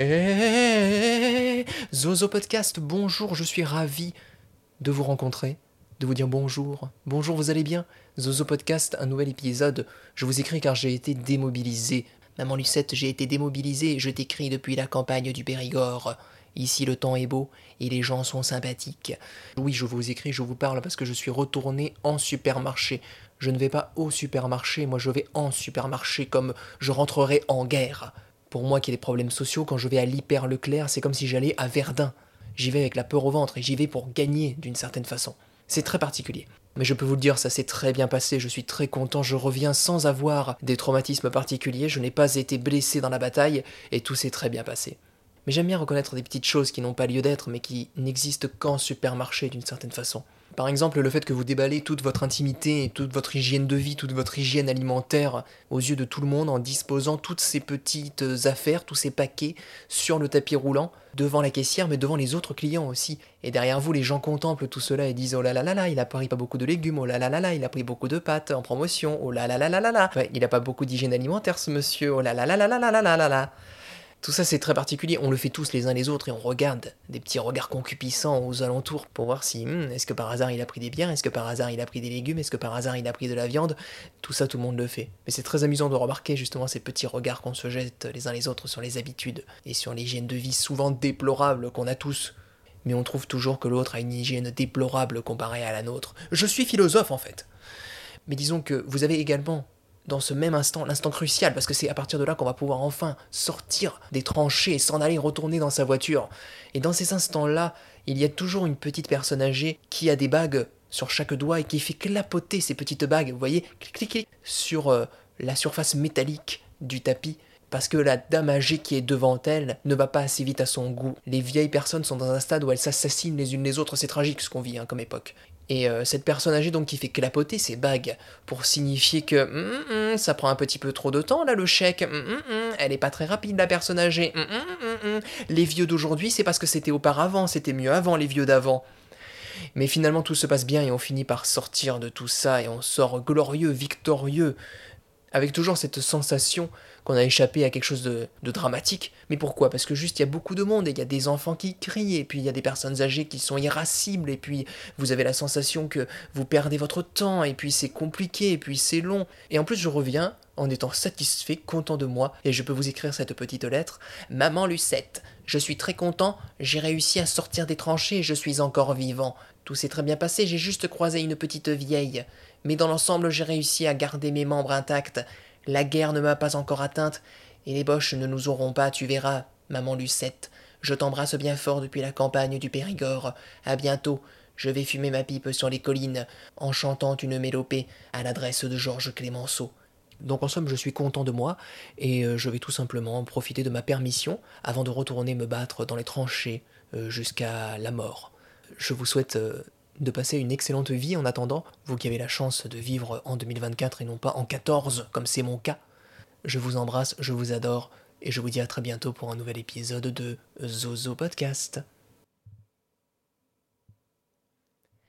Eh, Zozo Podcast, bonjour, je suis ravi de vous rencontrer, de vous dire bonjour. Bonjour, vous allez bien? Zozo Podcast, un nouvel épisode. Je vous écris car j'ai été démobilisé. Maman Lucette, j'ai été démobilisé, je t'écris depuis la campagne du Périgord. Ici le temps est beau et les gens sont sympathiques. Oui, je vous écris, je vous parle parce que je suis retourné en supermarché. Je ne vais pas au supermarché, moi je vais en supermarché comme je rentrerai en guerre. Pour moi qui ai des problèmes sociaux, quand je vais à l'hyper Leclerc, c'est comme si j'allais à Verdun. J'y vais avec la peur au ventre et j'y vais pour gagner d'une certaine façon. C'est très particulier. Mais je peux vous le dire, ça s'est très bien passé, je suis très content, je reviens sans avoir des traumatismes particuliers, je n'ai pas été blessé dans la bataille et tout s'est très bien passé. Mais j'aime bien reconnaître des petites choses qui n'ont pas lieu d'être mais qui n'existent qu'en supermarché d'une certaine façon. Par exemple, le fait que vous déballez toute votre intimité et toute votre hygiène de vie, toute votre hygiène alimentaire aux yeux de tout le monde en disposant toutes ces petites affaires, tous ces paquets sur le tapis roulant devant la caissière mais devant les autres clients aussi. Et derrière vous, les gens contemplent tout cela et disent oh là là là là, il a pris pas beaucoup de légumes, oh là là là là, il a pris beaucoup de pâtes en promotion, oh là là là là là là, ouais, il a pas beaucoup d'hygiène alimentaire ce monsieur, oh là là là là là là là là là là. Tout ça c'est très particulier, on le fait tous les uns les autres et on regarde des petits regards concupissants aux alentours pour voir si hmm, est-ce que par hasard il a pris des biens, est-ce que par hasard il a pris des légumes, est-ce que par hasard il a pris de la viande? Tout ça tout le monde le fait. Mais c'est très amusant de remarquer justement ces petits regards qu'on se jette les uns les autres sur les habitudes et sur l'hygiène de vie souvent déplorable qu'on a tous. Mais on trouve toujours que l'autre a une hygiène déplorable comparée à la nôtre. Je suis philosophe en fait. Mais disons que vous avez également dans ce même instant, l'instant crucial, parce que c'est à partir de là qu'on va pouvoir enfin sortir des tranchées s'en aller retourner dans sa voiture. Et dans ces instants-là, il y a toujours une petite personne âgée qui a des bagues sur chaque doigt et qui fait clapoter ces petites bagues, vous voyez, clic, sur euh, la surface métallique du tapis. Parce que la dame âgée qui est devant elle ne va pas assez vite à son goût. Les vieilles personnes sont dans un stade où elles s'assassinent les unes les autres, c'est tragique ce qu'on vit hein, comme époque. Et euh, cette personne âgée donc qui fait clapoter ses bagues pour signifier que mm, mm, ça prend un petit peu trop de temps là le chèque, elle est pas très rapide la personne âgée. Les vieux d'aujourd'hui c'est parce que c'était auparavant, c'était mieux avant les vieux d'avant. Mais finalement tout se passe bien et on finit par sortir de tout ça et on sort glorieux, victorieux, avec toujours cette sensation qu'on a échappé à quelque chose de, dramatique. Mais pourquoi? Parce que juste il y a beaucoup de monde et il y a des enfants qui crient et puis il y a des personnes âgées qui sont irascibles et puis vous avez la sensation que vous perdez votre temps et puis c'est compliqué et puis c'est long. Et en plus je reviens en étant satisfait, content de moi, et je peux vous écrire cette petite lettre. Maman Lucette, je suis très content, j'ai réussi à sortir des tranchées et je suis encore vivant. Tout s'est très bien passé, j'ai juste croisé une petite vieille. Mais dans l'ensemble, j'ai réussi à garder mes membres intacts. La guerre ne m'a pas encore atteinte, et les boches ne nous auront pas, tu verras, maman Lucette. Je t'embrasse bien fort depuis la campagne du Périgord. À bientôt. Je vais fumer ma pipe sur les collines, en chantant une mélopée à l'adresse de Georges Clémenceau. Donc en somme, je suis content de moi, et euh, je vais tout simplement profiter de ma permission avant de retourner me battre dans les tranchées euh, jusqu'à la mort. Je vous souhaite euh, de passer une excellente vie en attendant, vous qui avez la chance de vivre en 2024 et non pas en 14 comme c'est mon cas. Je vous embrasse, je vous adore et je vous dis à très bientôt pour un nouvel épisode de Zozo Podcast.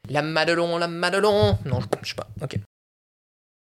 La Madelon, la Madelon Non, je sais pas, ok.